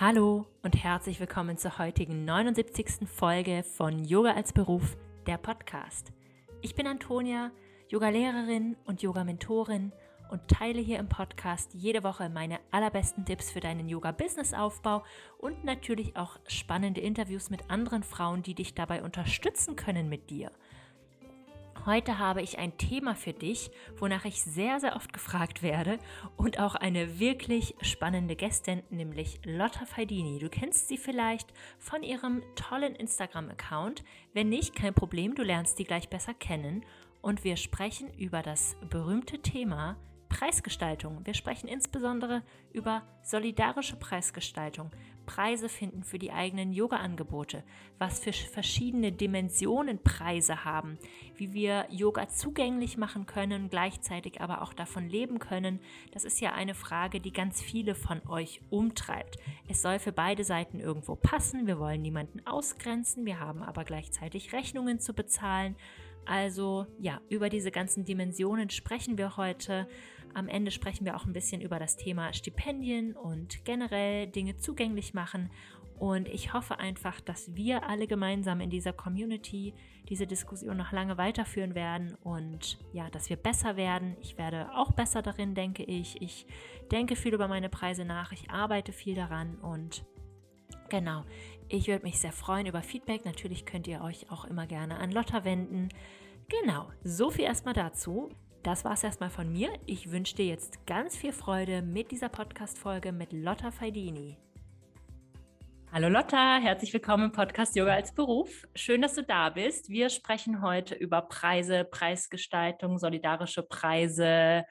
Hallo und herzlich willkommen zur heutigen 79. Folge von Yoga als Beruf, der Podcast. Ich bin Antonia, Yogalehrerin und Yoga-Mentorin und teile hier im Podcast jede Woche meine allerbesten Tipps für deinen Yoga-Business-Aufbau und natürlich auch spannende Interviews mit anderen Frauen, die dich dabei unterstützen können mit dir – Heute habe ich ein Thema für dich, wonach ich sehr, sehr oft gefragt werde und auch eine wirklich spannende Gästin, nämlich Lotta Faidini. Du kennst sie vielleicht von ihrem tollen Instagram-Account. Wenn nicht, kein Problem, du lernst sie gleich besser kennen. Und wir sprechen über das berühmte Thema Preisgestaltung. Wir sprechen insbesondere über solidarische Preisgestaltung, Preise finden für die eigenen Yoga-Angebote, was für verschiedene Dimensionen Preise haben, wie wir Yoga zugänglich machen können, gleichzeitig aber auch davon leben können. Das ist ja eine Frage, die ganz viele von euch umtreibt. Es soll für beide Seiten irgendwo passen. Wir wollen niemanden ausgrenzen, wir haben aber gleichzeitig Rechnungen zu bezahlen. Also ja, über diese ganzen Dimensionen sprechen wir heute. Am Ende sprechen wir auch ein bisschen über das Thema Stipendien und generell Dinge zugänglich machen. Und ich hoffe einfach, dass wir alle gemeinsam in dieser Community diese Diskussion noch lange weiterführen werden und ja, dass wir besser werden. Ich werde auch besser darin, denke ich. Ich denke viel über meine Preise nach, ich arbeite viel daran und genau, ich würde mich sehr freuen über Feedback. Natürlich könnt ihr euch auch immer gerne an Lotta wenden. Genau, so viel erstmal dazu. Das war es erstmal von mir. Ich wünsche dir jetzt ganz viel Freude mit dieser Podcast-Folge mit Lotta Faidini. Hallo Lotta, herzlich willkommen im Podcast Yoga als Beruf. Schön, dass du da bist. Wir sprechen heute über Preise, Preisgestaltung, solidarische Preise,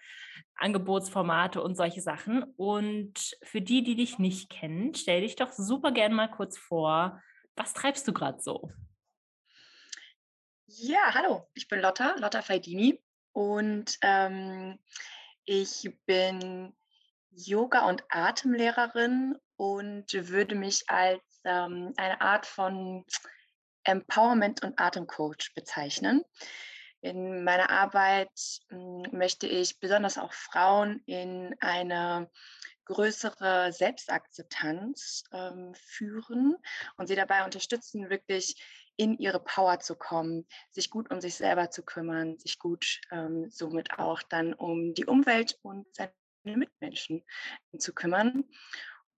Angebotsformate und solche Sachen. Und für die, die dich nicht kennen, stell dich doch super gerne mal kurz vor. Was treibst du gerade so? Ja, hallo, ich bin Lotta, Lotta Faidini. Und ähm, ich bin Yoga- und Atemlehrerin und würde mich als ähm, eine Art von Empowerment- und Atemcoach bezeichnen. In meiner Arbeit hm, möchte ich besonders auch Frauen in eine größere Selbstakzeptanz ähm, führen und sie dabei unterstützen, wirklich in ihre Power zu kommen, sich gut um sich selber zu kümmern, sich gut ähm, somit auch dann um die Umwelt und seine Mitmenschen zu kümmern.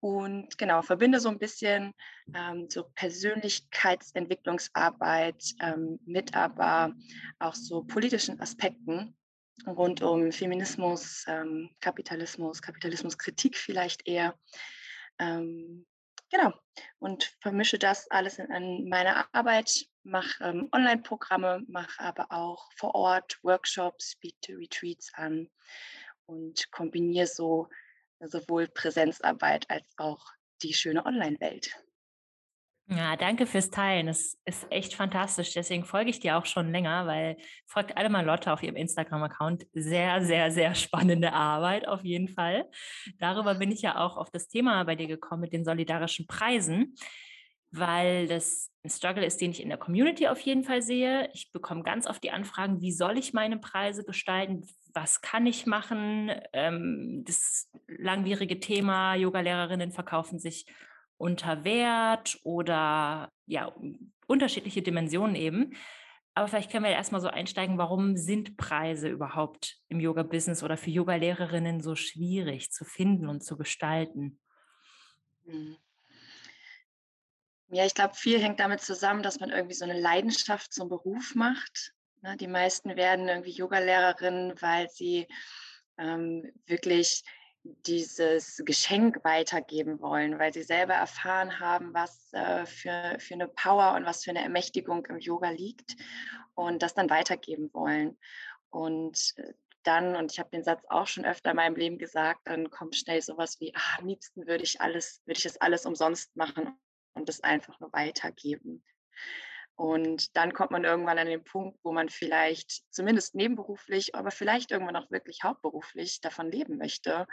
Und genau, verbinde so ein bisschen ähm, so Persönlichkeitsentwicklungsarbeit ähm, mit aber auch so politischen Aspekten rund um Feminismus, ähm, Kapitalismus, Kapitalismuskritik vielleicht eher. Ähm, Genau. Und vermische das alles in, in meine Arbeit, mache ähm, Online-Programme, mache aber auch vor Ort Workshops, biete Retreats an und kombiniere so sowohl Präsenzarbeit als auch die schöne Online-Welt. Ja, danke fürs Teilen. Das ist echt fantastisch. Deswegen folge ich dir auch schon länger, weil folgt alle mal Lotte auf ihrem Instagram-Account. Sehr, sehr, sehr spannende Arbeit auf jeden Fall. Darüber bin ich ja auch auf das Thema bei dir gekommen mit den solidarischen Preisen, weil das ein Struggle ist, den ich in der Community auf jeden Fall sehe. Ich bekomme ganz oft die Anfragen, wie soll ich meine Preise gestalten? Was kann ich machen? Ähm, das langwierige Thema, Yoga-Lehrerinnen verkaufen sich unter Wert oder ja, unterschiedliche Dimensionen eben. Aber vielleicht können wir erstmal so einsteigen, warum sind Preise überhaupt im Yoga-Business oder für Yoga-Lehrerinnen so schwierig zu finden und zu gestalten? Hm. Ja, ich glaube, viel hängt damit zusammen, dass man irgendwie so eine Leidenschaft zum Beruf macht. Ne? Die meisten werden irgendwie Yoga-Lehrerinnen, weil sie ähm, wirklich dieses Geschenk weitergeben wollen, weil sie selber erfahren haben, was äh, für, für eine Power und was für eine Ermächtigung im Yoga liegt und das dann weitergeben wollen. Und äh, dann, und ich habe den Satz auch schon öfter in meinem Leben gesagt, dann kommt schnell sowas wie, ah, am liebsten würde ich alles, würde ich das alles umsonst machen und das einfach nur weitergeben. Und dann kommt man irgendwann an den Punkt, wo man vielleicht zumindest nebenberuflich, aber vielleicht irgendwann auch wirklich hauptberuflich davon leben möchte.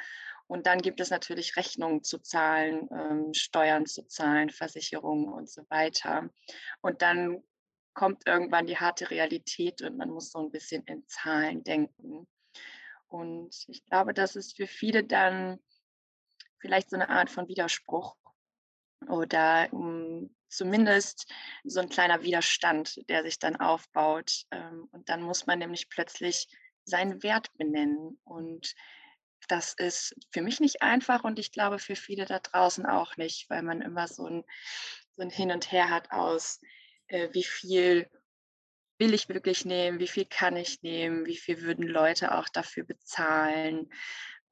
Und dann gibt es natürlich Rechnungen zu zahlen, ähm, Steuern zu zahlen, Versicherungen und so weiter. Und dann kommt irgendwann die harte Realität und man muss so ein bisschen in Zahlen denken. Und ich glaube, das ist für viele dann vielleicht so eine Art von Widerspruch, oder um, zumindest so ein kleiner Widerstand, der sich dann aufbaut. Ähm, und dann muss man nämlich plötzlich seinen Wert benennen. Und das ist für mich nicht einfach und ich glaube für viele da draußen auch nicht, weil man immer so ein, so ein Hin und Her hat aus, äh, wie viel will ich wirklich nehmen, wie viel kann ich nehmen, wie viel würden Leute auch dafür bezahlen.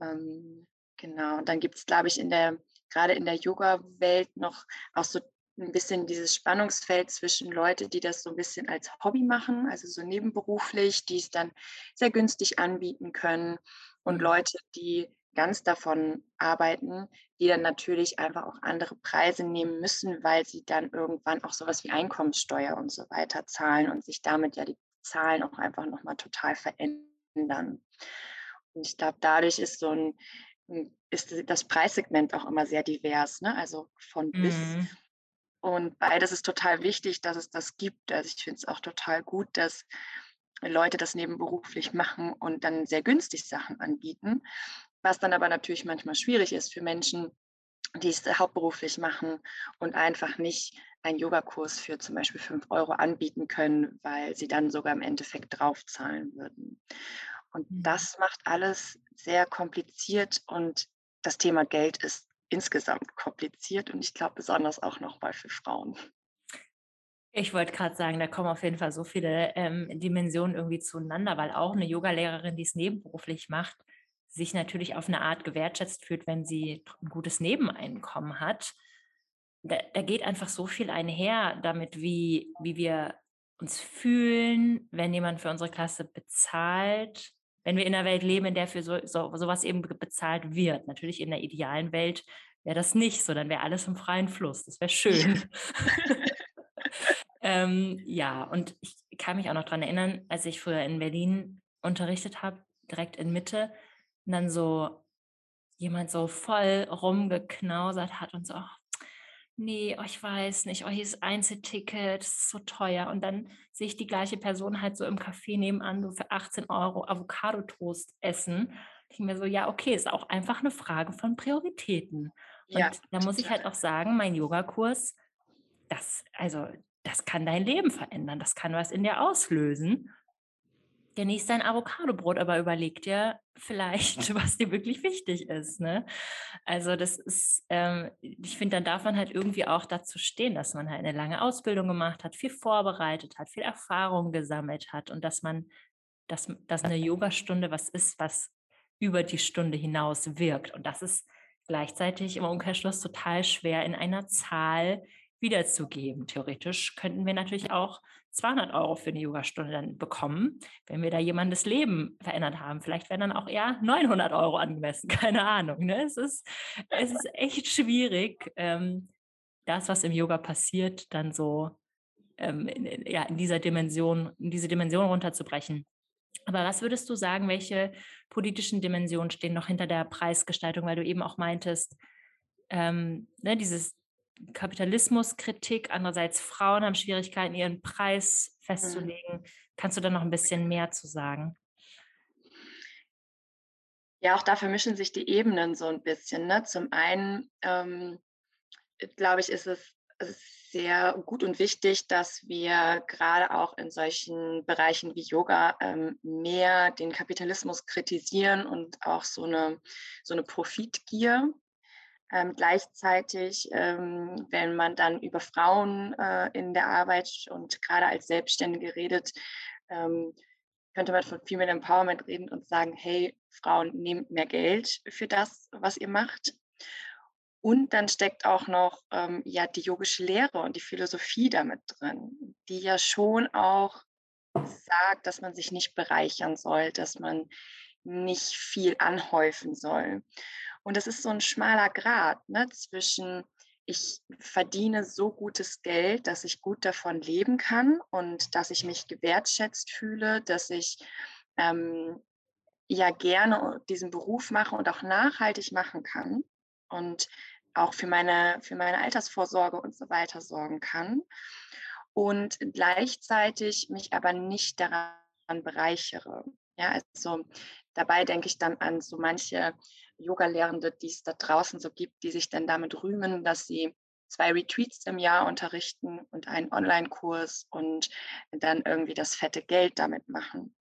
Ähm, genau, und dann gibt es, glaube ich, in der, gerade in der Yoga-Welt noch auch so ein bisschen dieses Spannungsfeld zwischen Leute, die das so ein bisschen als Hobby machen, also so nebenberuflich, die es dann sehr günstig anbieten können und mhm. Leute, die ganz davon arbeiten, die dann natürlich einfach auch andere Preise nehmen müssen, weil sie dann irgendwann auch sowas wie Einkommenssteuer und so weiter zahlen und sich damit ja die Zahlen auch einfach nochmal total verändern. Und ich glaube, dadurch ist so ein, ist das Preissegment auch immer sehr divers, ne? also von mhm. bis. Und beides ist total wichtig, dass es das gibt. Also ich finde es auch total gut, dass Leute das nebenberuflich machen und dann sehr günstig Sachen anbieten, was dann aber natürlich manchmal schwierig ist für Menschen, die es hauptberuflich machen und einfach nicht einen Yogakurs für zum Beispiel 5 Euro anbieten können, weil sie dann sogar im Endeffekt draufzahlen würden. Und mhm. das macht alles sehr kompliziert und das Thema Geld ist insgesamt kompliziert und ich glaube besonders auch nochmal für Frauen. Ich wollte gerade sagen, da kommen auf jeden Fall so viele ähm, Dimensionen irgendwie zueinander, weil auch eine Yogalehrerin, die es nebenberuflich macht, sich natürlich auf eine Art gewertschätzt fühlt, wenn sie ein gutes Nebeneinkommen hat. Da, da geht einfach so viel einher damit, wie, wie wir uns fühlen, wenn jemand für unsere Klasse bezahlt, wenn wir in einer Welt leben, in der für so, so, sowas eben bezahlt wird. Natürlich in der idealen Welt wäre das nicht so, dann wäre alles im freien Fluss. Das wäre schön. Ähm, ja, und ich kann mich auch noch daran erinnern, als ich früher in Berlin unterrichtet habe, direkt in Mitte, und dann so jemand so voll rumgeknausert hat und so, ach, nee, oh, ich weiß nicht, oh, hier ist Einzelticket, das ist so teuer. Und dann sehe ich die gleiche Person halt so im Café nebenan, so für 18 Euro Avocado-Toast essen. Ich mir so, ja, okay, ist auch einfach eine Frage von Prioritäten. Und ja, da muss ich halt auch sagen, mein Yogakurs, das, also das kann dein Leben verändern, das kann was in dir auslösen. Genieß dein Avocadobrot, aber überleg dir vielleicht, was dir wirklich wichtig ist. Ne? Also das ist, ähm, ich finde, dann darf man halt irgendwie auch dazu stehen, dass man halt eine lange Ausbildung gemacht hat, viel vorbereitet hat, viel Erfahrung gesammelt hat und dass man, dass, dass eine Yogastunde was ist, was über die Stunde hinaus wirkt. Und das ist gleichzeitig im Umkehrschluss total schwer in einer Zahl wiederzugeben. Theoretisch könnten wir natürlich auch 200 Euro für eine Yogastunde dann bekommen, wenn wir da jemandes Leben verändert haben. Vielleicht wären dann auch eher 900 Euro angemessen, keine Ahnung. Ne? Es, ist, es ist echt schwierig, ähm, das, was im Yoga passiert, dann so ähm, in, ja, in dieser Dimension, in diese Dimension runterzubrechen. Aber was würdest du sagen, welche politischen Dimensionen stehen noch hinter der Preisgestaltung, weil du eben auch meintest, ähm, ne, dieses Kapitalismuskritik, andererseits Frauen haben Schwierigkeiten, ihren Preis mhm. festzulegen. Mhm. Kannst du da noch ein bisschen mehr zu sagen? Ja, auch da vermischen sich die Ebenen so ein bisschen. Ne? Zum einen, ähm, glaube ich, ist es sehr gut und wichtig, dass wir gerade auch in solchen Bereichen wie Yoga ähm, mehr den Kapitalismus kritisieren und auch so eine, so eine Profitgier ähm, gleichzeitig, ähm, wenn man dann über Frauen äh, in der Arbeit und gerade als Selbstständige redet, ähm, könnte man von Female Empowerment reden und sagen, hey, Frauen, nehmt mehr Geld für das, was ihr macht. Und dann steckt auch noch ähm, ja, die yogische Lehre und die Philosophie damit drin, die ja schon auch sagt, dass man sich nicht bereichern soll, dass man nicht viel anhäufen soll. Und das ist so ein schmaler Grad ne, zwischen, ich verdiene so gutes Geld, dass ich gut davon leben kann und dass ich mich gewertschätzt fühle, dass ich ähm, ja gerne diesen Beruf mache und auch nachhaltig machen kann und auch für meine, für meine Altersvorsorge und so weiter sorgen kann und gleichzeitig mich aber nicht daran bereichere. Ja, also dabei denke ich dann an so manche Yoga-Lehrende, die es da draußen so gibt, die sich dann damit rühmen, dass sie zwei Retreats im Jahr unterrichten und einen Online-Kurs und dann irgendwie das fette Geld damit machen.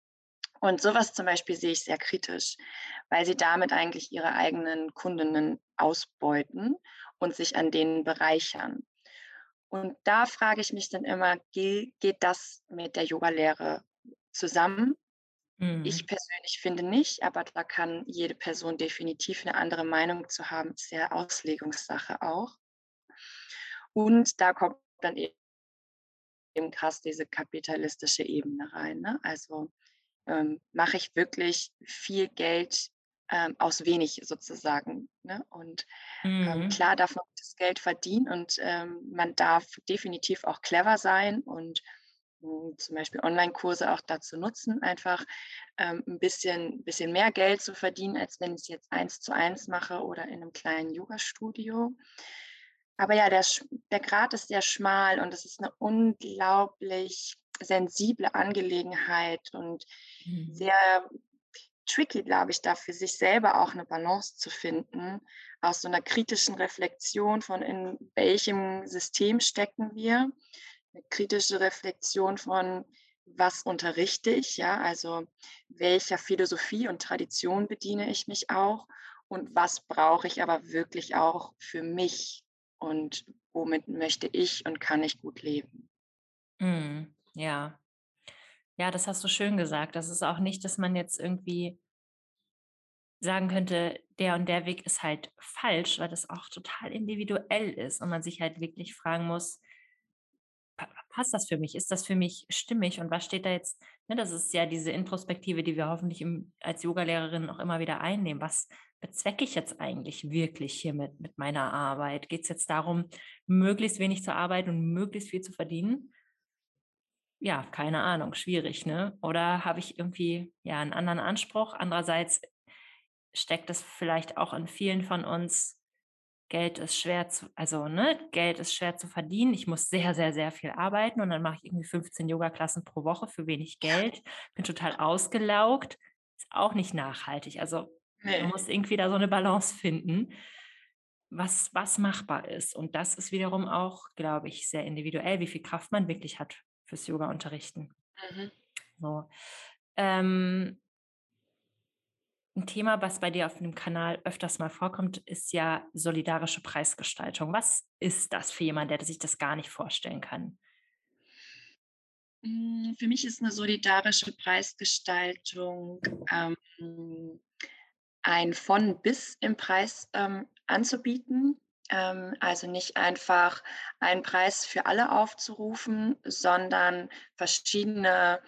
Und sowas zum Beispiel sehe ich sehr kritisch, weil sie damit eigentlich ihre eigenen Kundinnen ausbeuten und sich an denen bereichern. Und da frage ich mich dann immer, geht, das mit der Yogalehre zusammen? Mhm. Ich persönlich finde nicht, aber da kann jede Person definitiv eine andere Meinung zu haben. Ist ja Auslegungssache auch. Und da kommt dann eben krass diese kapitalistische Ebene rein. Ne? Also ähm, mache ich wirklich viel Geld ähm, aus wenig sozusagen. Ne? Und ähm, mhm. klar darf man das Geld verdienen und ähm, man darf definitiv auch clever sein und zum Beispiel Online-Kurse auch dazu nutzen, einfach ähm, ein bisschen, bisschen mehr Geld zu verdienen, als wenn ich es jetzt eins zu eins mache oder in einem kleinen Yoga-Studio. Aber ja, der, der Grad ist sehr schmal und es ist eine unglaublich sensible Angelegenheit und mhm. sehr tricky, glaube ich, da für sich selber auch eine Balance zu finden, aus so einer kritischen Reflexion von in welchem System stecken wir, eine kritische Reflexion von was unterrichte ich, ja, also welcher Philosophie und Tradition bediene ich mich auch und was brauche ich aber wirklich auch für mich und womit möchte ich und kann ich gut leben. Mhm. Ja. Ja, das hast du schön gesagt. Das ist auch nicht, dass man jetzt irgendwie sagen könnte, der und der Weg ist halt falsch, weil das auch total individuell ist und man sich halt wirklich fragen muss, passt das für mich? Ist das für mich stimmig? Und was steht da jetzt? Ne, das ist ja diese Introspektive, die wir hoffentlich im, als Yogalehrerin auch immer wieder einnehmen. Was bezwecke ich jetzt eigentlich wirklich hier mit, mit meiner Arbeit? Geht es jetzt darum, möglichst wenig zu arbeiten und möglichst viel zu verdienen? ja, keine Ahnung, schwierig, ne? Oder habe ich irgendwie ja einen anderen Anspruch? Andererseits steckt es vielleicht auch in vielen von uns, Geld ist schwer zu, also ne, Geld ist schwer zu verdienen. Ich muss sehr, sehr, sehr viel arbeiten und dann mache ich irgendwie 15 Yoga-Klassen pro Woche für wenig Geld, bin total ausgelaugt, ist auch nicht nachhaltig. Also nee. man muss irgendwie da so eine Balance finden, was, was machbar ist. Und das ist wiederum auch, glaube ich, sehr individuell, wie viel Kraft man wirklich hat fürs Yoga unterrichten. Mhm. So. Ähm, ein Thema, was bei dir auf dem Kanal öfters mal vorkommt, ist ja solidarische Preisgestaltung. Was ist das für jemanden, der sich das gar nicht vorstellen kann? Hm, für mich ist eine solidarische Preisgestaltung ähm, ein von bis im Preis ähm, anzubieten. Ähm, also nicht einfach einen Preis für alle aufzurufen, sondern verschiedene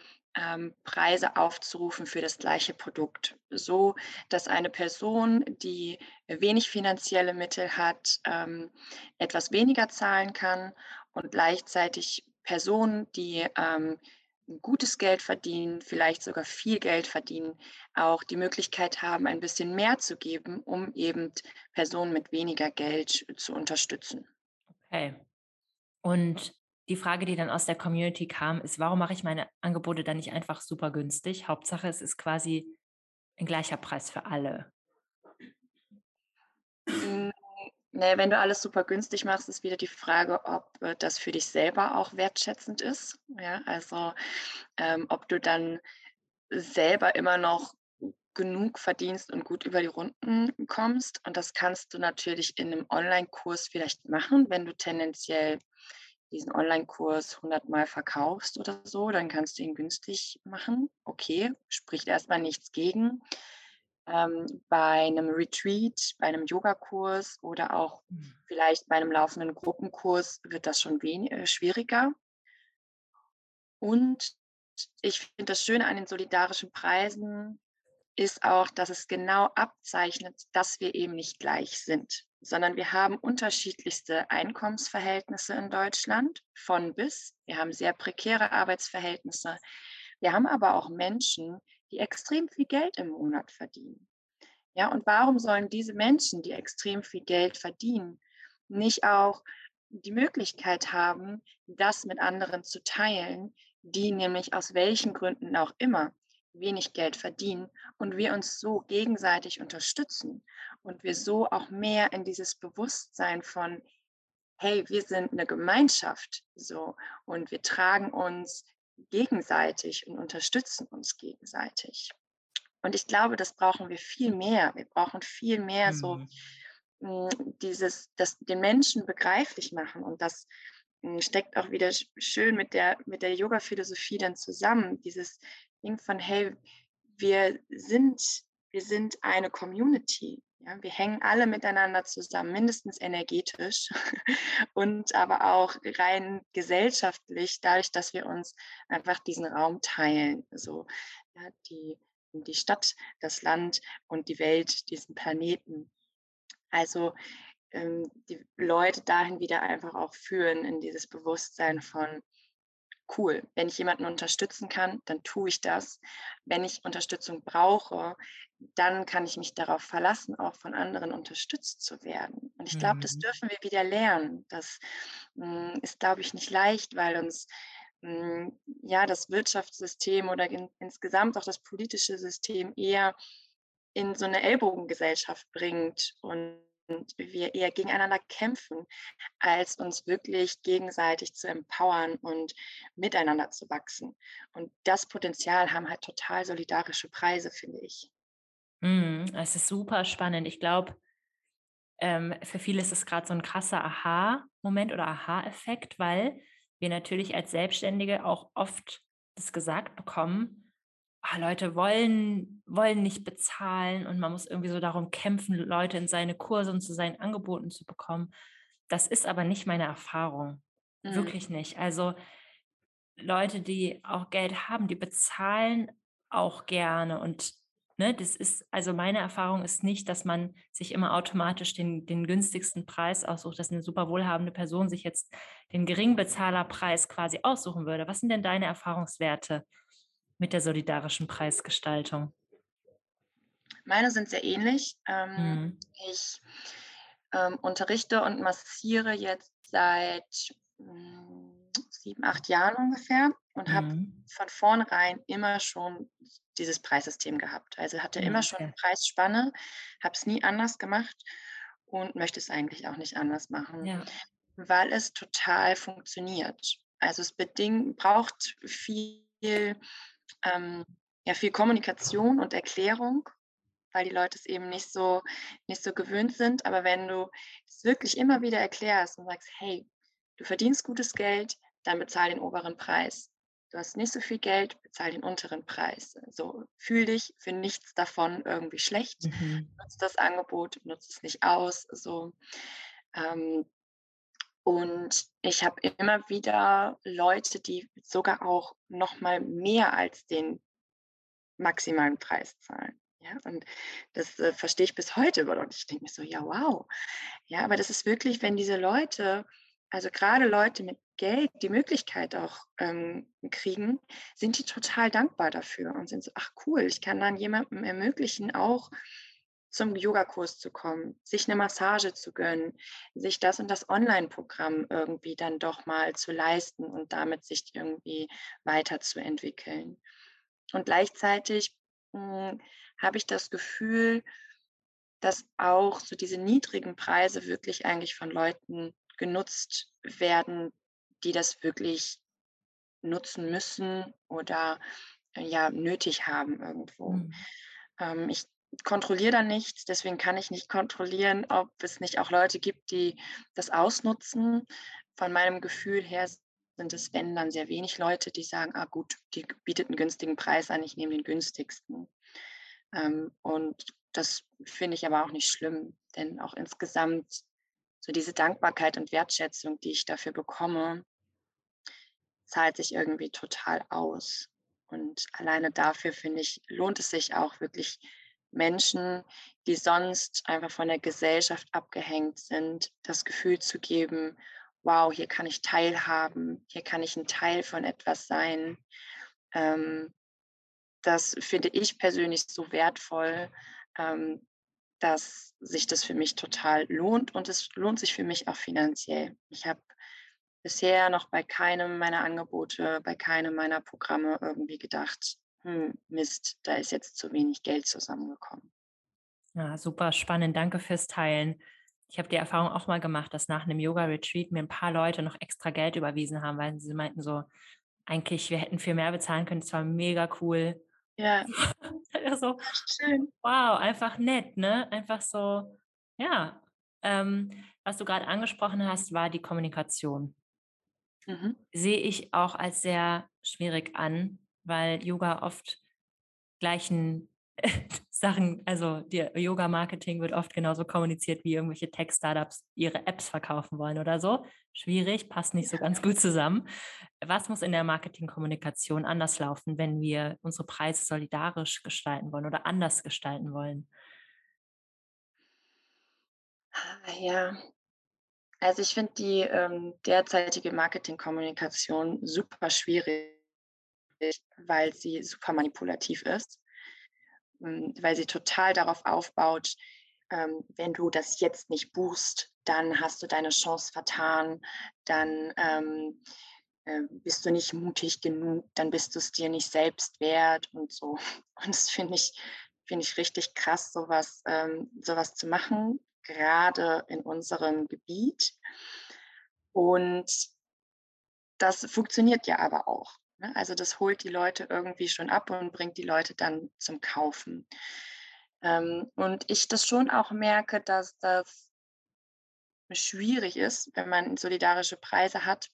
Preise aufzurufen für das gleiche Produkt, so dass eine Person, die wenig finanzielle Mittel hat, ähm, etwas weniger zahlen kann und gleichzeitig Personen, die gutes Geld verdienen, vielleicht sogar viel Geld verdienen, auch die Möglichkeit haben, ein bisschen mehr zu geben, um eben Personen mit weniger Geld zu unterstützen. Okay. Und die Frage, die dann aus der Community kam, ist, warum mache ich meine Angebote dann nicht einfach super günstig? Hauptsache, es ist quasi ein gleicher Preis für alle. Hm, Nee, wenn du alles super günstig machst, ist wieder die Frage, ob äh, das für dich selber auch wertschätzend ist. Ja, also ähm, ob du dann selber immer noch genug verdienst und gut über die Runden kommst. Und das kannst du natürlich in einem Online-Kurs vielleicht machen, wenn du tendenziell diesen Online-Kurs 100 Mal verkaufst oder so, dann kannst du ihn günstig machen. Okay, spricht erstmal nichts gegen ähm, bei einem Retreat, bei einem Yogakurs oder auch mhm. vielleicht bei einem laufenden Gruppenkurs wird das schon wenig, äh, schwieriger. Und ich finde das Schöne an den solidarischen Preisen ist auch, dass es genau abzeichnet, dass wir eben nicht gleich sind, sondern wir haben unterschiedlichste Einkommensverhältnisse in Deutschland von bis. Wir haben sehr prekäre Arbeitsverhältnisse. Wir haben aber auch Menschen, die extrem viel Geld im Monat verdienen. Ja, und warum sollen diese Menschen, die extrem viel Geld verdienen, nicht auch die Möglichkeit haben, das mit anderen zu teilen, die nämlich aus welchen Gründen auch immer wenig Geld verdienen und wir uns so gegenseitig unterstützen und wir so auch mehr in dieses Bewusstsein von hey, wir sind eine Gemeinschaft so und wir tragen uns gegenseitig und unterstützen uns gegenseitig. Und ich glaube, das brauchen wir viel mehr. Wir brauchen viel mehr mhm. so hm, dieses, das den Menschen begreiflich machen. Und das hm, steckt auch wieder schön mit der, mit der Yoga-Philosophie dann zusammen. Dieses Ding von, hey, wir sind, wir sind eine Community. Ja, wir hängen alle miteinander zusammen, mindestens energetisch und aber auch rein gesellschaftlich, dadurch, dass wir uns einfach diesen Raum teilen. So, ja, die, die Stadt, das Land und die Welt, diesen Planeten. Also ähm, die Leute dahin wieder einfach auch führen in dieses Bewusstsein von, cool, wenn ich jemanden unterstützen kann, dann tue ich das. Wenn ich Unterstützung brauche, dann kann ich mich darauf verlassen, auch von anderen unterstützt zu werden. Und ich glaube, das mhm. dürfen wir wieder lernen. Das mh, hm, ist, glaube ich, nicht leicht, weil uns hm, ja, das Wirtschaftssystem oder in, insgesamt auch das politische System eher in so eine Ellbogengesellschaft bringt und wir eher gegeneinander kämpfen, als uns wirklich gegenseitig zu empowern und miteinander zu wachsen. Und das Potenzial haben halt total solidarische Preise, finde ich. Mm, es ist super spannend. Ich glaube, ähm, für viele ist es gerade so ein krasser Aha-Moment oder Aha-Effekt, weil wir natürlich als Selbstständige auch oft das gesagt bekommen, ah, Leute wollen, wollen nicht bezahlen und man muss irgendwie so darum kämpfen, Leute in seine Kurse und zu seinen Angeboten zu bekommen. Das ist aber nicht meine Erfahrung. Mhm. Wirklich nicht. Also Leute, die auch Geld haben, die bezahlen auch gerne und Ne, das ist, also meine Erfahrung ist nicht, dass man sich immer automatisch den, den günstigsten Preis aussucht, dass eine super wohlhabende Person sich jetzt den Geringbezahlerpreis quasi aussuchen würde. Was sind denn deine Erfahrungswerte mit der solidarischen Preisgestaltung? Meine sind sehr ähnlich. Ähm, mhm. Ich ähm, unterrichte und massiere jetzt seit mh, hm, sieben, acht Jahren ungefähr und mhm. habe von vornherein immer schon dieses Preissystem gehabt. Also hatte immer schon eine Preisspanne, habe es nie anders gemacht und möchte es eigentlich auch nicht anders machen, ja. weil es total funktioniert. Also es bedingt, braucht viel, ähm, ja, viel Kommunikation und Erklärung, weil die Leute es eben nicht so, nicht so gewöhnt sind. Aber wenn du es wirklich immer wieder erklärst und sagst, hey, du verdienst gutes Geld, dann bezahl den oberen Preis du hast nicht so viel Geld, bezahl den unteren Preis. So fühl dich für nichts davon irgendwie schlecht. Mhm. Nutz das Angebot, nutz es nicht aus. So. Ähm, und ich habe immer wieder Leute, die sogar auch noch mal mehr als den maximalen Preis zahlen. Ja, und das äh, verstehe ich bis heute über und ich denke mir so, ja, wow. Ja, aber das ist wirklich, wenn diese Leute also gerade Leute mit Geld die Möglichkeit auch ähm, kriegen, sind die total dankbar dafür und sind so, ach cool, ich kann dann jemandem ermöglichen, auch zum Yogakurs zu kommen, sich eine Massage zu gönnen, sich das und das Online-Programm irgendwie dann doch mal zu leisten und damit sich irgendwie weiterzuentwickeln. Und gleichzeitig hm, habe ich das Gefühl, dass auch so diese niedrigen Preise wirklich eigentlich von Leuten genutzt werden, die das wirklich nutzen müssen oder äh, ja nötig haben irgendwo. Mhm. Ähm, ich kontrolliere da nichts, deswegen kann ich nicht kontrollieren, ob es nicht auch Leute gibt, die das ausnutzen. Von meinem Gefühl her sind es, wenn dann sehr wenig Leute, die sagen, ah gut, die bietet einen günstigen Preis an, ich nehme den günstigsten. Ähm, und das finde ich aber auch nicht schlimm, denn auch insgesamt so diese Dankbarkeit und Wertschätzung, die ich dafür bekomme, zahlt sich irgendwie total aus. Und alleine dafür, finde ich, lohnt es sich auch wirklich Menschen, die sonst einfach von der Gesellschaft abgehängt sind, das Gefühl zu geben, wow, hier kann ich teilhaben, hier kann ich ein Teil von etwas sein. Ähm, das finde ich persönlich so wertvoll, ähm, dass sich das für mich total lohnt und es lohnt sich für mich auch finanziell. Ich habe bisher noch bei keinem meiner Angebote, bei keinem meiner Programme irgendwie gedacht, hm, Mist, da ist jetzt zu wenig Geld zusammengekommen. Ja, super spannend. Danke fürs Teilen. ich habe die Erfahrung auch mal gemacht, dass nach einem Yoga-Retreat mir ein paar Leute noch extra Geld überwiesen haben, weil sie meinten so, eigentlich, wir hätten viel mehr bezahlen können, es war mega cool. Ja. so, schön. Wow, einfach nett, ne? Einfach so, ja. Ähm, was du gerade angesprochen hast, war die Kommunikation. Mhm. Sehe ich auch als sehr schwierig an, weil Yoga oft gleichen Sachen, also der Yoga-Marketing wird oft genauso kommuniziert, wie irgendwelche Tech-Startups ihre Apps verkaufen wollen oder so. Schwierig, passt nicht so ganz gut zusammen. Was muss in der Marketingkommunikation anders laufen, wenn wir unsere Preise solidarisch gestalten wollen oder anders gestalten wollen? Ah, ja, also ich finde die ähm, derzeitige Marketingkommunikation super schwierig, weil sie super manipulativ ist, hm, weil sie total darauf aufbaut, ähm, wenn du das jetzt nicht buchst, dann hast du deine Chance vertan, dann ähm, äh, bist du nicht mutig genug, dann bist du es dir nicht selbst wert und so. Und das finde ich, finde ich richtig krass, sowas, ähm, sowas zu machen, gerade in unserem Gebiet. Und das funktioniert ja aber auch. Ne? Also das holt die Leute irgendwie schon ab und bringt die Leute dann zum Kaufen. Ähm, und ich das schon auch merke, dass das schwierig ist, wenn man solidarische Preise hat,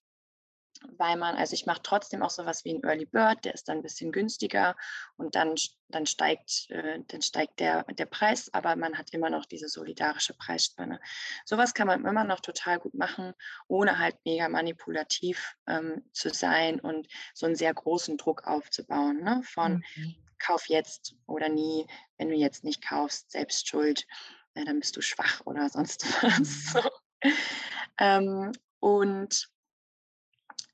weil man, also ich mache trotzdem auch sowas wie ein Early Bird, der ist dann ein bisschen günstiger und dann, dann steigt, äh, dann steigt der, der Preis, aber man hat immer noch diese solidarische Preisspanne. Sowas kann man immer noch total gut machen, ohne halt mega manipulativ ähm, zu sein und so einen sehr großen Druck aufzubauen, ne? von mhm. kauf jetzt oder nie, wenn du jetzt nicht kaufst, selbst schuld, äh, dann bist du schwach oder sonst was. Mhm. So. Ähm, und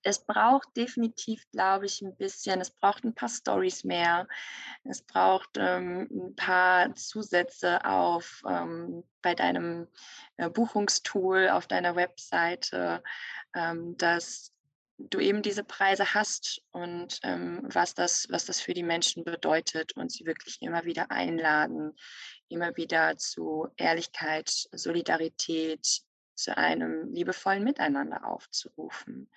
es braucht definitiv, glaube ich, ein bisschen, es braucht ein paar Stories mehr. Es braucht ähm, ein paar Zusätze auf ähm, bei deinem äh, Buchungstool, auf deiner Webseite, ähm, dass du eben diese Preise hast und ähm, was, das, was das für die Menschen bedeutet und sie wirklich immer wieder einladen, immer wieder zu Ehrlichkeit, Solidarität, zu einem liebevollen Miteinander aufzurufen.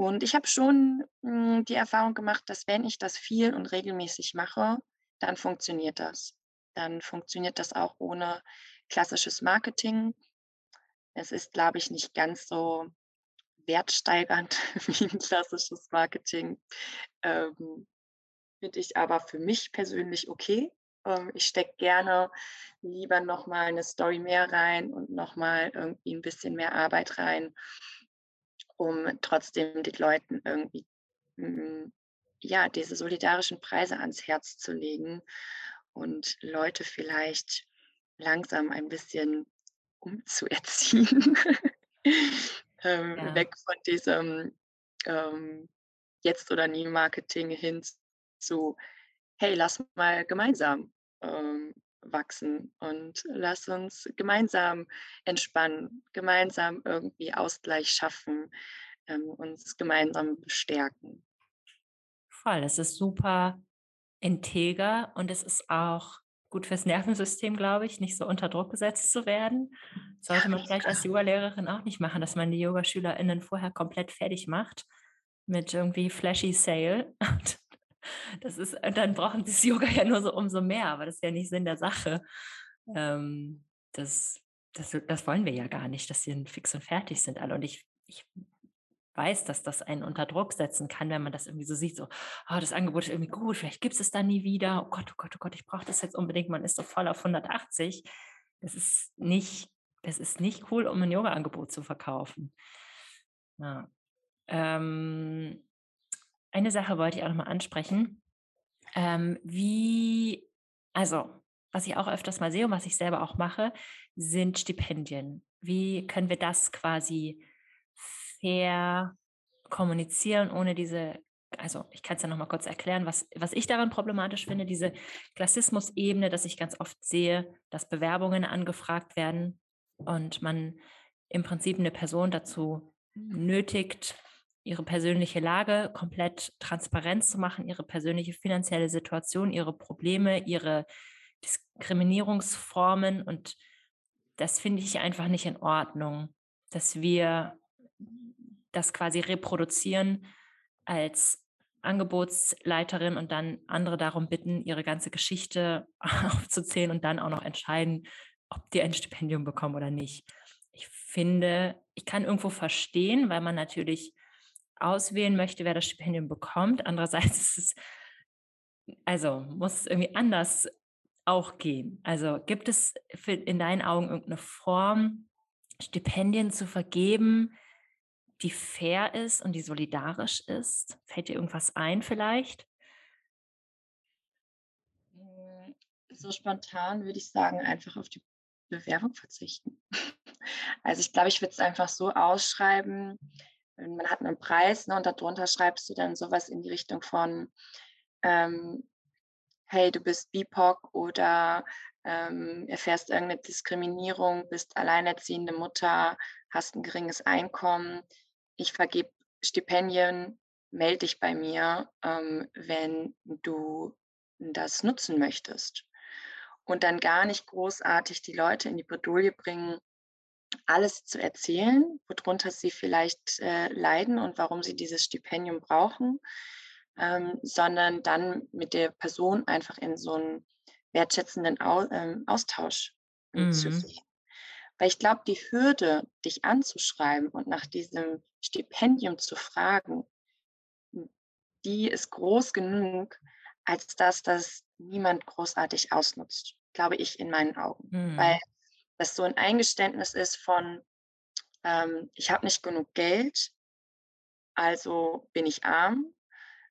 Und ich habe schon mh, hm, die Erfahrung gemacht, dass wenn ich das viel und regelmäßig mache, dann funktioniert das. Dann funktioniert das auch ohne klassisches Marketing. Es ist, glaube ich, nicht ganz so wertsteigernd wie ein klassisches Marketing. Ähm, Finde ich aber für mich persönlich okay. Ähm, ich stecke gerne lieber nochmal eine Story mehr rein und nochmal irgendwie ein bisschen mehr Arbeit rein, um trotzdem den Leuten irgendwie hm, ja, diese solidarischen Preise ans Herz zu legen und Leute vielleicht langsam ein bisschen umzuerziehen. ähm, ja. Weg von diesem ähm, Jetzt- oder Nie-Marketing hin zu, hey, lass mal gemeinsam ähm, wachsen und lass uns gemeinsam entspannen, gemeinsam irgendwie Ausgleich schaffen, ähm, uns gemeinsam bestärken. Voll, es ist super integer und es ist auch gut fürs Nervensystem, glaube ich, nicht so unter Druck gesetzt zu werden. Sollte man vielleicht als Yoga-Lehrerin auch nicht machen, dass man die Yogaschülerinnen vorher komplett fertig macht mit irgendwie flashy Sale. Das ist, dann brauchen sie das Yoga ja nur so umso mehr, aber das ist ja nicht Sinn der Sache. Ähm, das, das, das wollen wir ja gar nicht, dass sie fix und fertig sind alle. Und ich, ich weiß, dass das einen unter Druck setzen kann, wenn man das irgendwie so sieht, so, oh, das Angebot ist irgendwie gut, vielleicht gibt es dann nie wieder, oh Gott, oh Gott, oh Gott, ich brauche das jetzt unbedingt, man ist so voll auf 180. Das ist nicht, das ist nicht cool, um ein Yoga-Angebot zu verkaufen. Ja. Ähm, eine Sache wollte ich auch nochmal ansprechen. Ähm, wie, also, was ich auch öfters mal sehe und was ich selber auch mache, sind Stipendien. Wie können wir das quasi fair kommunizieren, ohne diese, also ich kann es ja nochmal kurz erklären, was, was ich daran problematisch finde, diese Klassismus-Ebene, dass ich ganz oft sehe, dass Bewerbungen angefragt werden und man im Prinzip eine Person dazu nötigt, ihre persönliche Lage komplett transparent zu machen, ihre persönliche finanzielle Situation, ihre Probleme, ihre Diskriminierungsformen und das finde ich einfach nicht in Ordnung, dass wir das quasi reproduzieren als Angebotsleiterin und dann andere darum bitten, ihre ganze Geschichte aufzuzählen und dann auch noch entscheiden, ob die ein Stipendium bekommen oder nicht. Ich finde, ich kann irgendwo verstehen, weil man natürlich auswählen möchte, wer das Stipendium bekommt. Andererseits ist es, also muss es irgendwie anders auch gehen. Also gibt es in deinen Augen irgendeine Form, Stipendien zu vergeben, die fair ist und die solidarisch ist? Fällt dir irgendwas ein vielleicht? Hm, so spontan würde ich sagen, einfach auf die Bewerbung verzichten. Also ich glaube, ich würde es einfach so ausschreiben, man hat einen Preis ne, und darunter schreibst du dann sowas in die Richtung von, ähm, hey, du bist BIPOC oder ähm, erfährst irgendeine Diskriminierung, bist alleinerziehende Mutter, hast ein geringes Einkommen, ich vergebe Stipendien, melde dich bei mir, ähm, wenn du das nutzen möchtest. Und dann gar nicht großartig die Leute in die Bredouille bringen, alles zu erzählen, worunter sie vielleicht äh, leiden und warum sie dieses Stipendium brauchen, ähm, sondern dann mit der Person einfach in so einen wertschätzenden Au ähm, Austausch mhm. zu gehen. Weil ich glaube, die Hürde, dich anzuschreiben und nach diesem Stipendium zu fragen, die ist groß genug, als dass das niemand großartig ausnutzt, glaube ich, in meinen Augen. Mhm. Weil das so ein Eingeständnis ist von, ähm, ich habe nicht genug Geld, also bin ich arm,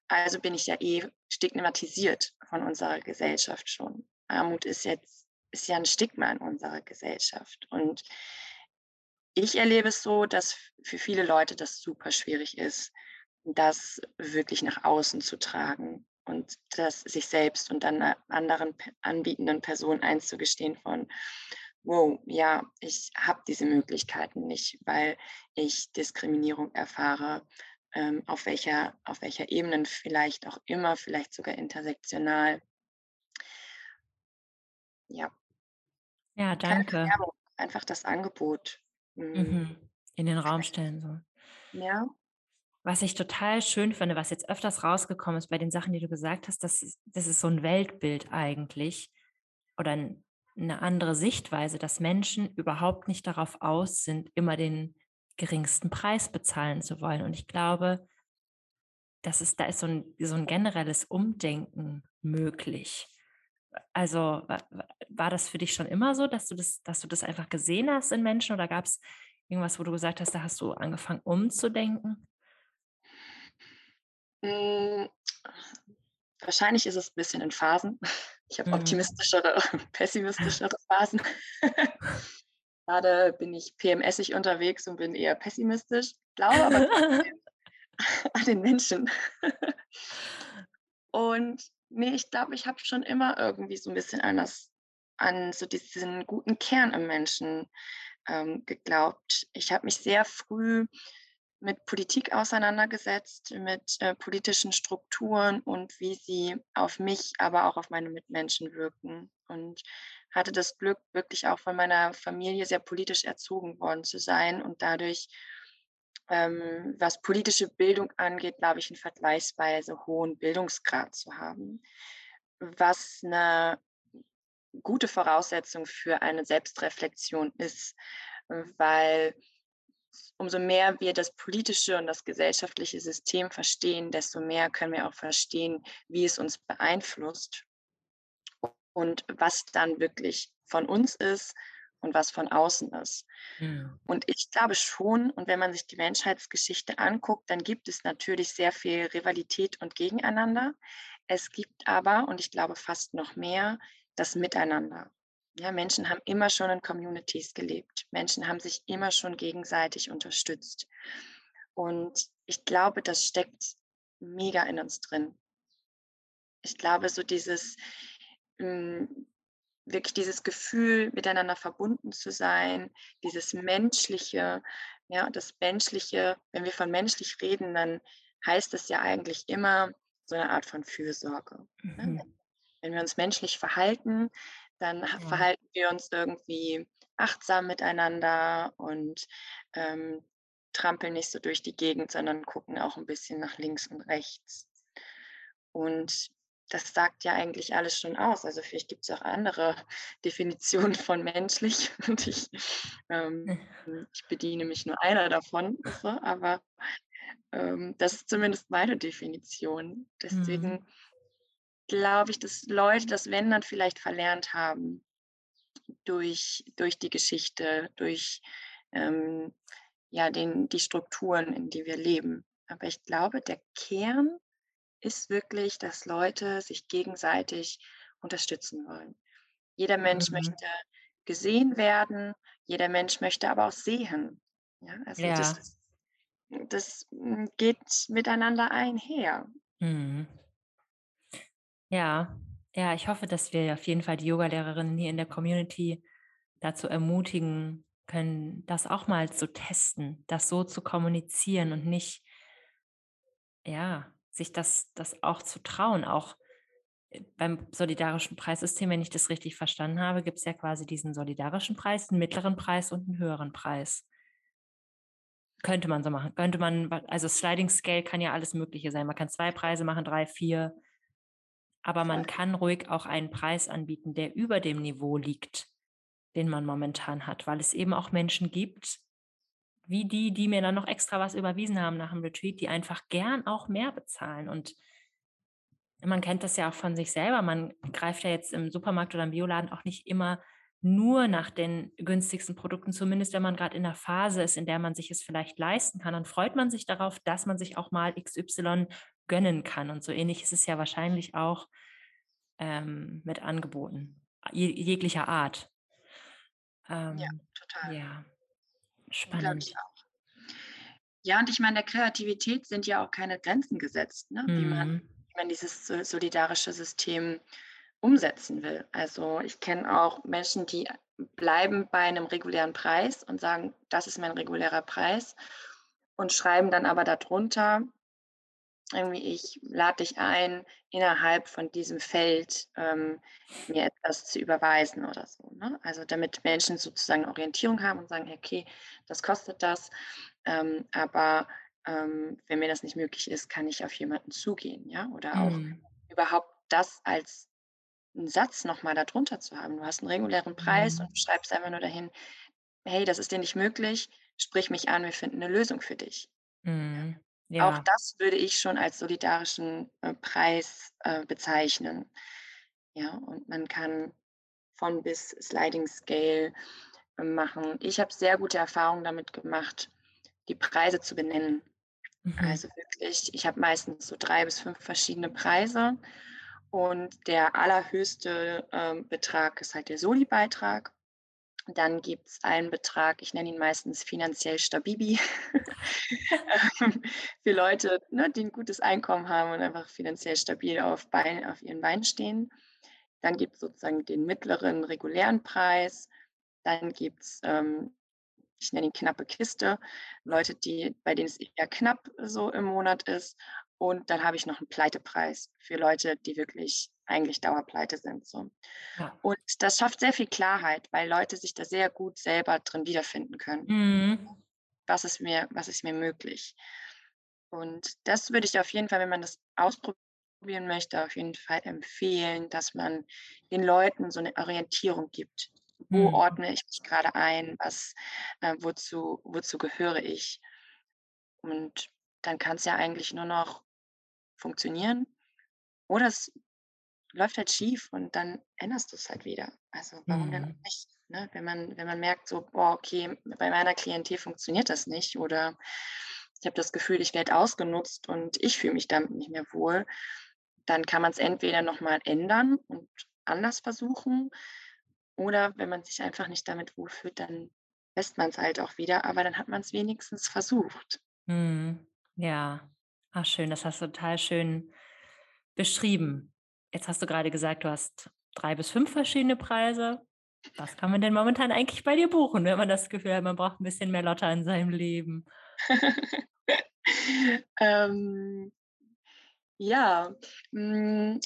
also bin ich ja eh stigmatisiert von unserer Gesellschaft schon. Armut ist jetzt ist ja ein Stigma in unserer Gesellschaft. Und ich erlebe es so, dass für viele Leute das super schwierig ist, das wirklich nach außen zu tragen und das sich selbst und dann anderen anbietenden Personen einzugestehen von, wow, ja, ich habe diese Möglichkeiten nicht, weil ich Diskriminierung erfahre, ähm, auf, welcher, auf welcher Ebene vielleicht auch immer, vielleicht sogar intersektional. Ja. Ja, danke. einfach das Angebot Mhm. mhm. In den Raum stellen so. Ja. Was ich total schön finde, was jetzt öfters rausgekommen ist bei den Sachen, die du gesagt hast, das ist, das ist so ein Weltbild eigentlich oder ein, eine andere Sichtweise, dass Menschen überhaupt nicht darauf aus sind, immer den geringsten Preis bezahlen zu wollen. Und ich glaube, das ist, da ist so ein, so ein generelles Umdenken möglich. Also war das für dich schon immer so, dass du das, dass du das einfach gesehen hast in Menschen oder gab es irgendwas, wo du gesagt hast, da hast du angefangen umzudenken? Hm, wahrscheinlich ist es ein bisschen in Phasen. Ich habe mhm. optimistischere, pessimistischere Phasen. Gerade bin ich PMSig unterwegs und bin eher pessimistisch, glaube aber an den Menschen. Und nee, ich glaube, ich habe schon immer irgendwie so ein bisschen an das an so diesen guten Kern im Menschen ähm, geglaubt. Ich habe mich sehr früh mit Politik auseinandergesetzt, mit äh, politischen Strukturen und wie sie auf mich, aber auch auf meine Mitmenschen wirken. Und hatte das Glück, wirklich auch von meiner Familie sehr politisch erzogen worden zu sein und dadurch ähm, was politische Bildung angeht, glaube ich, einen vergleichsweise hohen Bildungsgrad zu haben, was eine gute Voraussetzung für eine Selbstreflexion ist, weil umso mehr wir das politische und das gesellschaftliche System verstehen, desto mehr können wir auch verstehen, wie es uns beeinflusst und was dann wirklich von uns ist und was von außen ist. Mhm. Und ich glaube schon, und wenn man sich die Menschheitsgeschichte anguckt, dann gibt es natürlich sehr viel Rivalität und Gegeneinander. Es gibt aber, und ich glaube fast noch mehr, das Miteinander. Ja, Menschen haben immer schon in Communities gelebt. Menschen haben sich immer schon gegenseitig unterstützt. Und ich glaube, das steckt mega in uns drin. Ich glaube, so dieses, hm, wirklich dieses Gefühl, miteinander verbunden zu sein, dieses Menschliche, ja, das Menschliche, wenn wir von menschlich reden, dann heißt es ja eigentlich immer so eine Art von Fürsorge. Ne? Mhm. Wenn wir uns menschlich verhalten, Dann ja. verhalten wir uns irgendwie achtsam miteinander und ähm, trampeln nicht so durch die Gegend, sondern gucken auch ein bisschen nach links und rechts. Und das sagt ja eigentlich alles schon aus. Also vielleicht gibt es auch andere Definitionen von menschlich und ich, ähm, ich bediene mich nur einer davon, so, aber ähm, das ist zumindest meine Definition. Deswegen mhm. Glaube ich, dass Leute das, wenn dann vielleicht verlernt haben, durch, durch die Geschichte, durch ähm, ja, den, die Strukturen, in die wir leben. Aber ich glaube, der Kern ist wirklich, dass Leute sich gegenseitig unterstützen wollen. Jeder Mensch mhm. möchte gesehen werden, jeder Mensch möchte aber auch sehen. Ja, also ja. Das, das hm, geht miteinander einher. Mhm. Ja, ja, ich hoffe, dass wir auf jeden Fall die Yogalehrerinnen hier in der Community dazu ermutigen können, das auch mal zu testen, das so zu kommunizieren und nicht, ja, sich das, das auch zu trauen. Auch äh, beim solidarischen Preissystem, wenn ich das richtig verstanden habe, gibt es ja quasi diesen solidarischen Preis, einen mittleren Preis und einen höheren Preis. Könnte man so machen. Könnte man, also Sliding Scale kann ja alles Mögliche sein. Man kann zwei Preise machen, drei, vier. Aber man kann ruhig auch einen Preis anbieten, der über dem Niveau liegt, den man momentan hat, weil es eben auch Menschen gibt, wie die, die mir dann noch extra was überwiesen haben nach dem Retreat, die einfach gern auch mehr bezahlen. Und man kennt das ja auch von sich selber. Man greift ja jetzt im Supermarkt oder im Bioladen auch nicht immer nur nach den günstigsten Produkten, zumindest wenn man gerade in der Phase ist, in der man sich es vielleicht leisten kann, dann freut man sich darauf, dass man sich auch mal XY gönnen kann. Und so ähnlich ist es ja wahrscheinlich auch ähm, mit Angeboten je, jeglicher Art. Ähm, ja, total. Ja, spannend. Ich auch. Ja, und ich meine, der Kreativität sind ja auch keine Grenzen gesetzt, ne? wie, man, mhm. wie man dieses solidarische System umsetzen will. Also ich kenne auch Menschen, die bleiben bei einem regulären Preis und sagen, das ist mein regulärer Preis und schreiben dann aber darunter, irgendwie, ich lade dich ein, innerhalb von diesem Feld ähm, mir etwas zu überweisen oder so. Ne? Also damit Menschen sozusagen Orientierung haben und sagen, okay, das kostet das, ähm, aber ähm, wenn mir das nicht möglich ist, kann ich auf jemanden zugehen, ja, oder auch mhm. überhaupt das als einen Satz nochmal darunter zu haben. Du hast einen regulären Preis mhm. und du schreibst einfach nur dahin, hey, das ist dir nicht möglich, sprich mich an, wir finden eine Lösung für dich. Mhm. Ja. Auch das würde ich schon als solidarischen äh, Preis äh, bezeichnen. Ja, und man kann von bis Sliding Scale äh, machen. Ich habe sehr gute Erfahrungen damit gemacht, die Preise zu benennen. Mhm. Also wirklich, ich habe meistens so drei bis fünf verschiedene Preise und der allerhöchste ähm, Betrag ist halt der Soli-Beitrag. Dann gibt es einen Betrag, ich nenne ihn meistens finanziell Stabibi, für Leute, ne, die ein gutes Einkommen haben und einfach finanziell stabil auf, Bein, auf ihren Beinen stehen. Dann gibt es sozusagen den mittleren regulären Preis. Dann gibt es, ähm, ich nenne ihn knappe Kiste, Leute, die, bei denen es eher knapp so im Monat ist. Und dann habe ich noch einen Pleitepreis für Leute, die wirklich eigentlich Dauerpleite sind. So. Ja. Und das schafft sehr viel Klarheit, weil Leute sich da sehr gut selber drin wiederfinden können. Mhm. Was, ist mir, was ist mir möglich? Und das würde ich auf jeden Fall, wenn man das ausprobieren möchte, auf jeden Fall empfehlen, dass man den Leuten so eine Orientierung gibt. Wo mhm. ordne ich mich gerade ein? Was, äh, wozu, wozu gehöre ich? Und dann kann es ja eigentlich nur noch funktionieren. Oder es läuft halt schief und dann änderst du es halt wieder. Also warum mhm. denn auch nicht? Ne? Wenn, man, wenn man merkt, so, boah, okay, bei meiner Klientel funktioniert das nicht oder ich habe das Gefühl, ich werde ausgenutzt und ich fühle mich damit nicht mehr wohl, dann kann man es entweder nochmal ändern und anders versuchen oder wenn man sich einfach nicht damit wohlfühlt, dann lässt man es halt auch wieder, aber dann hat man es wenigstens versucht. Mhm. Ja, Ach, schön, das hast du total schön beschrieben. Jetzt hast du gerade gesagt, du hast drei bis fünf verschiedene Preise. Was kann man denn momentan eigentlich bei dir buchen, wenn man das Gefühl hat, man braucht ein bisschen mehr Lotte in seinem Leben? ähm, ja, hm,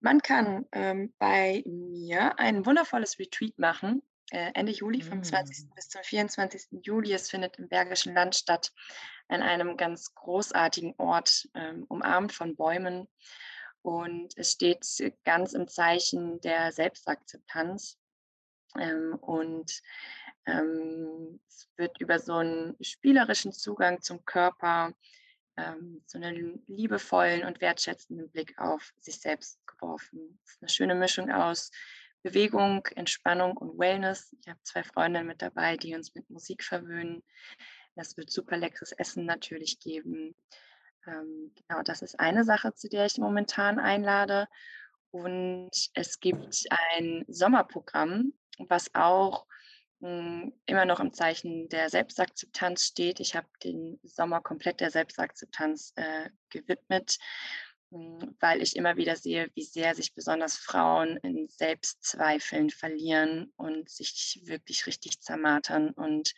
Man kann ähm, bei mir ein wundervolles Retreat machen, äh, Ende Juli, vom 20. Mm. bis zum 24. Juli. Es findet im Bergischen Land statt, an einem ganz großartigen Ort, ähm, umarmt von Bäumen. Und es steht ganz im Zeichen der Selbstakzeptanz. Ähm, und ähm, es wird über so einen spielerischen Zugang zum Körper, ähm, so einen liebevollen und wertschätzenden Blick auf sich selbst geworfen. Es ist eine schöne Mischung aus Bewegung, Entspannung und Wellness. Ich habe zwei Freundinnen mit dabei, die uns mit Musik verwöhnen. Es wird super leckeres Essen natürlich geben. Ähm, genau, das ist eine Sache, zu der ich momentan einlade. Und es gibt ein Sommerprogramm, was auch hm, immer noch im Zeichen der Selbstakzeptanz steht. Ich habe den Sommer komplett der Selbstakzeptanz äh, gewidmet, hm, weil ich immer wieder sehe, wie sehr sich besonders Frauen in Selbstzweifeln verlieren und sich wirklich richtig zermartern und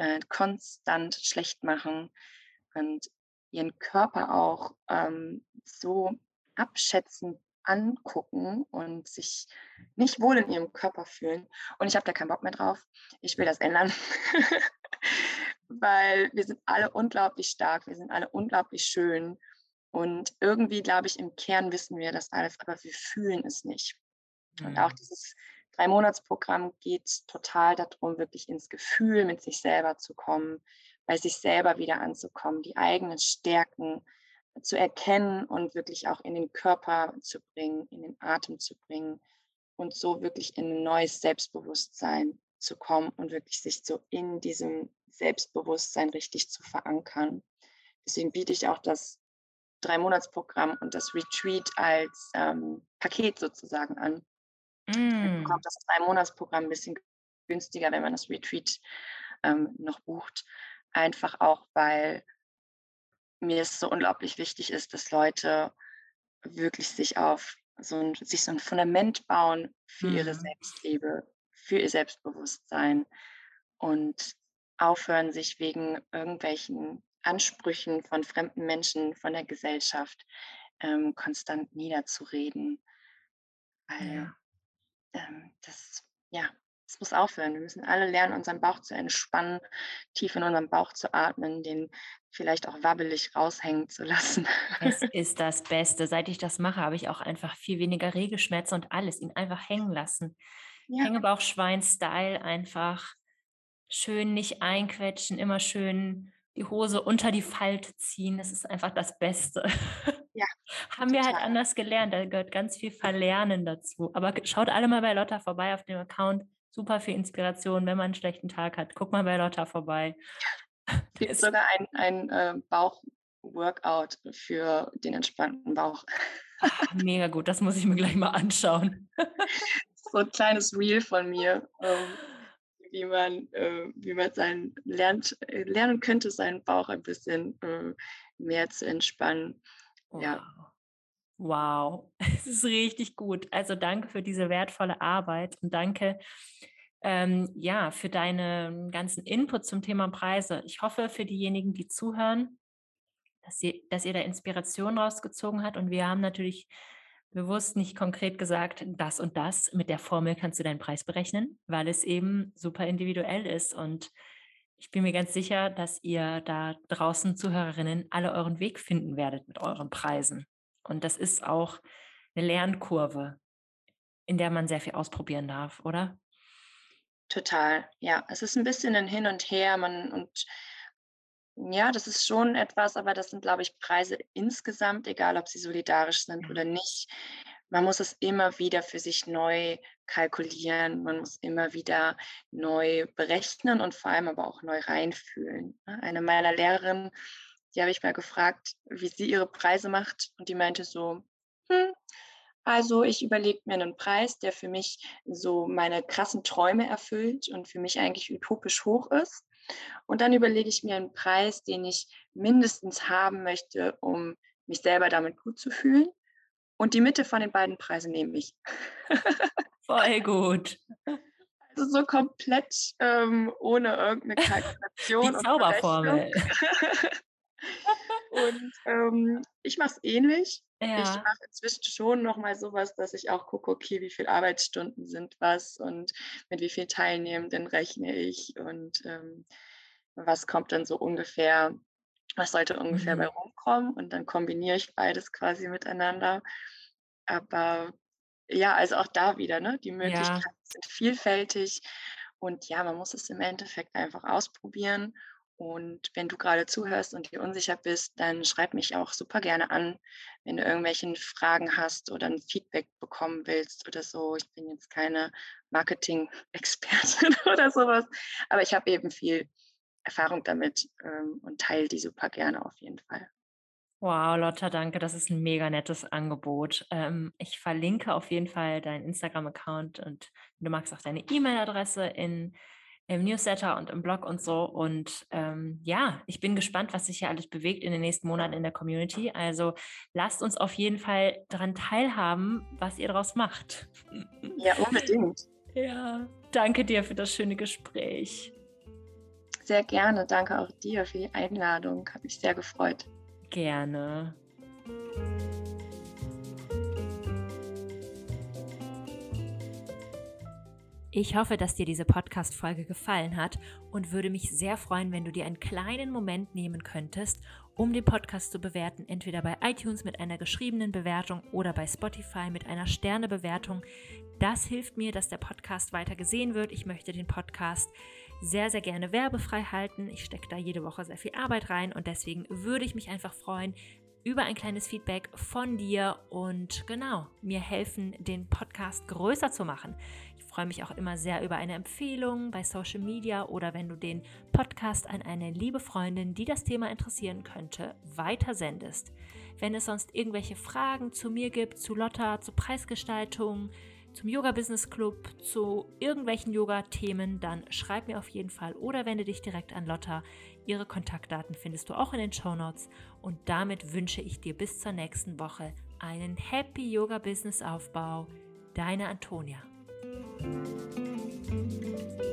äh, konstant schlecht machen und ihren Körper auch ähm, so abschätzend angucken und sich nicht wohl in ihrem Körper fühlen. Und ich habe da keinen Bock mehr drauf. Ich will das ändern, weil wir sind alle unglaublich stark, wir sind alle unglaublich schön. Und irgendwie, glaube ich, im Kern wissen wir das alles, aber wir fühlen es nicht. Und auch Mm. dieses Drei-Monats-Programm geht total darum, wirklich ins Gefühl mit sich selber zu kommen, bei sich selber wieder anzukommen, die eigenen Stärken zu erkennen und wirklich auch in den Körper zu bringen, in den Atem zu bringen und so wirklich in ein neues Selbstbewusstsein zu kommen und wirklich sich so in diesem Selbstbewusstsein richtig zu verankern. Deswegen biete ich auch das Drei-Monats-Programm und das Retreat als ähm, Paket sozusagen an. Mm. bekommt das Drei-Monats-Programm ein bisschen günstiger, wenn man das Retreat ähm, noch bucht. Einfach auch, weil mir es so unglaublich wichtig ist, dass Leute wirklich sich auf so ein, sich so ein Fundament bauen für ihre Mm. Selbstliebe, für ihr Selbstbewusstsein und aufhören, sich wegen irgendwelchen Ansprüchen von fremden Menschen, von der Gesellschaft ähm, konstant niederzureden. Weil Ja. Ähm, das, ja, das muss aufhören. Wir müssen alle lernen, unseren Bauch zu entspannen, tief in unserem Bauch zu atmen, den vielleicht auch wabbelig raushängen zu lassen. Es ist das Beste. Seit ich das mache, habe ich auch einfach viel weniger Regelschmerzen und alles, ihn einfach hängen lassen. Ja, Hängebauchschwein-Style einfach schön nicht einquetschen, immer schön die Hose unter die Falte ziehen. Das ist einfach das Beste. Ja, Haben wir halt total. anders gelernt. Da gehört ganz viel Verlernen dazu. Aber schaut alle mal bei Lotta vorbei auf dem Account. Super viel Inspiration, wenn man einen schlechten Tag hat. Guck mal bei Lotta vorbei. es gibt Das, sogar ein, ein äh, Bauch-Workout für den entspannten Bauch. ah, mega gut, das muss ich mir gleich mal anschauen. So ein kleines Reel von mir, ähm, wie man, äh, wie man sein lernt, äh, lernen könnte, seinen Bauch ein bisschen äh, mehr zu entspannen. Ja, Wow. Wow, es ist richtig gut. Also danke für diese wertvolle Arbeit und danke ähm, ja für deinen ganzen Input zum Thema Preise. Ich hoffe für diejenigen, die zuhören, dass ihr, dass ihr da Inspiration rausgezogen habt. Und wir haben natürlich bewusst nicht konkret gesagt, das und das mit der Formel kannst du deinen Preis berechnen, weil es eben super individuell ist. Und ich bin mir ganz sicher, dass ihr da draußen Zuhörerinnen alle euren Weg finden werdet mit euren Preisen. Und das ist auch eine Lernkurve, in der man sehr viel ausprobieren darf, oder? total. Ja, es ist ein bisschen ein Hin und Her. Man, und ja, das ist schon etwas, aber das sind, glaube ich, Preise insgesamt, egal ob sie solidarisch sind oder nicht. Man muss es immer wieder für sich neu kalkulieren. Man muss immer wieder neu berechnen und vor allem aber auch neu reinfühlen. ne? Eine meiner Lehrerinnen, die habe ich mal gefragt, wie sie ihre Preise macht. Und die meinte so, hm, also ich überlege mir einen Preis, der für mich so meine krassen Träume erfüllt und für mich eigentlich utopisch hoch ist. Und dann überlege ich mir einen Preis, den ich mindestens haben möchte, um mich selber damit gut zu fühlen. Und die Mitte von den beiden Preisen nehme ich. Voll gut. Also so komplett ähm, ohne irgendeine Die Kalkulation und Zauberformel. Und ähm, ich mache es ähnlich. Ja. Ich mache inzwischen schon noch mal sowas, dass ich auch gucke, okay, wie viele Arbeitsstunden sind was und mit wie vielen Teilnehmenden rechne ich und ähm, was kommt dann so ungefähr, was sollte ungefähr bei Mhm. rumkommen und dann kombiniere ich beides quasi miteinander. Aber ja, also auch da wieder, ne? Die Ja, Möglichkeiten sind vielfältig und ja, man muss es im Endeffekt einfach ausprobieren. Und wenn du gerade zuhörst und dir unsicher bist, dann schreib mich auch super gerne an, wenn du irgendwelche Fragen hast oder ein Feedback bekommen willst oder so. Ich bin jetzt keine Marketing-Expertin oder sowas, aber ich habe eben viel Erfahrung damit ähm, und teile die super gerne auf jeden Fall. Wow, Lotta, danke. Das ist ein mega nettes Angebot. Ähm, ich verlinke auf jeden Fall deinen Instagram-Account und du magst auch deine E-Mail-Adresse in im Newsletter und im Blog und so. Und ähm, ja, ich bin gespannt, was sich hier alles bewegt in den nächsten Monaten in der Community. Also lasst uns auf jeden Fall daran teilhaben, was ihr daraus macht. Ja, unbedingt. Ja, danke dir für das schöne Gespräch. Sehr gerne. Danke auch dir für die Einladung. Hat mich sehr gefreut. Gerne. Ich hoffe, dass dir diese Podcast-Folge gefallen hat und würde mich sehr freuen, wenn du dir einen kleinen Moment nehmen könntest, um den Podcast zu bewerten, entweder bei iTunes mit einer geschriebenen Bewertung oder bei Spotify mit einer Sternebewertung. Das hilft mir, dass der Podcast weiter gesehen wird. Ich möchte den Podcast sehr, sehr gerne werbefrei halten. Ich stecke da jede Woche sehr viel Arbeit rein und deswegen würde ich mich einfach freuen, über ein kleines Feedback von dir und genau, mir helfen, den Podcast größer zu machen. Freue mich auch immer sehr über eine Empfehlung bei Social Media oder wenn du den Podcast an eine liebe Freundin, die das Thema interessieren könnte, weitersendest. Wenn es sonst irgendwelche Fragen zu mir gibt, zu Lotta, zur Preisgestaltung, zum Yoga Business Club, zu irgendwelchen Yoga-Themen, dann schreib mir auf jeden Fall oder wende dich direkt an Lotta. Ihre Kontaktdaten findest du auch in den Show Notes. Und damit wünsche ich dir bis zur nächsten Woche einen Happy Yoga Business Aufbau. Deine Antonia. Música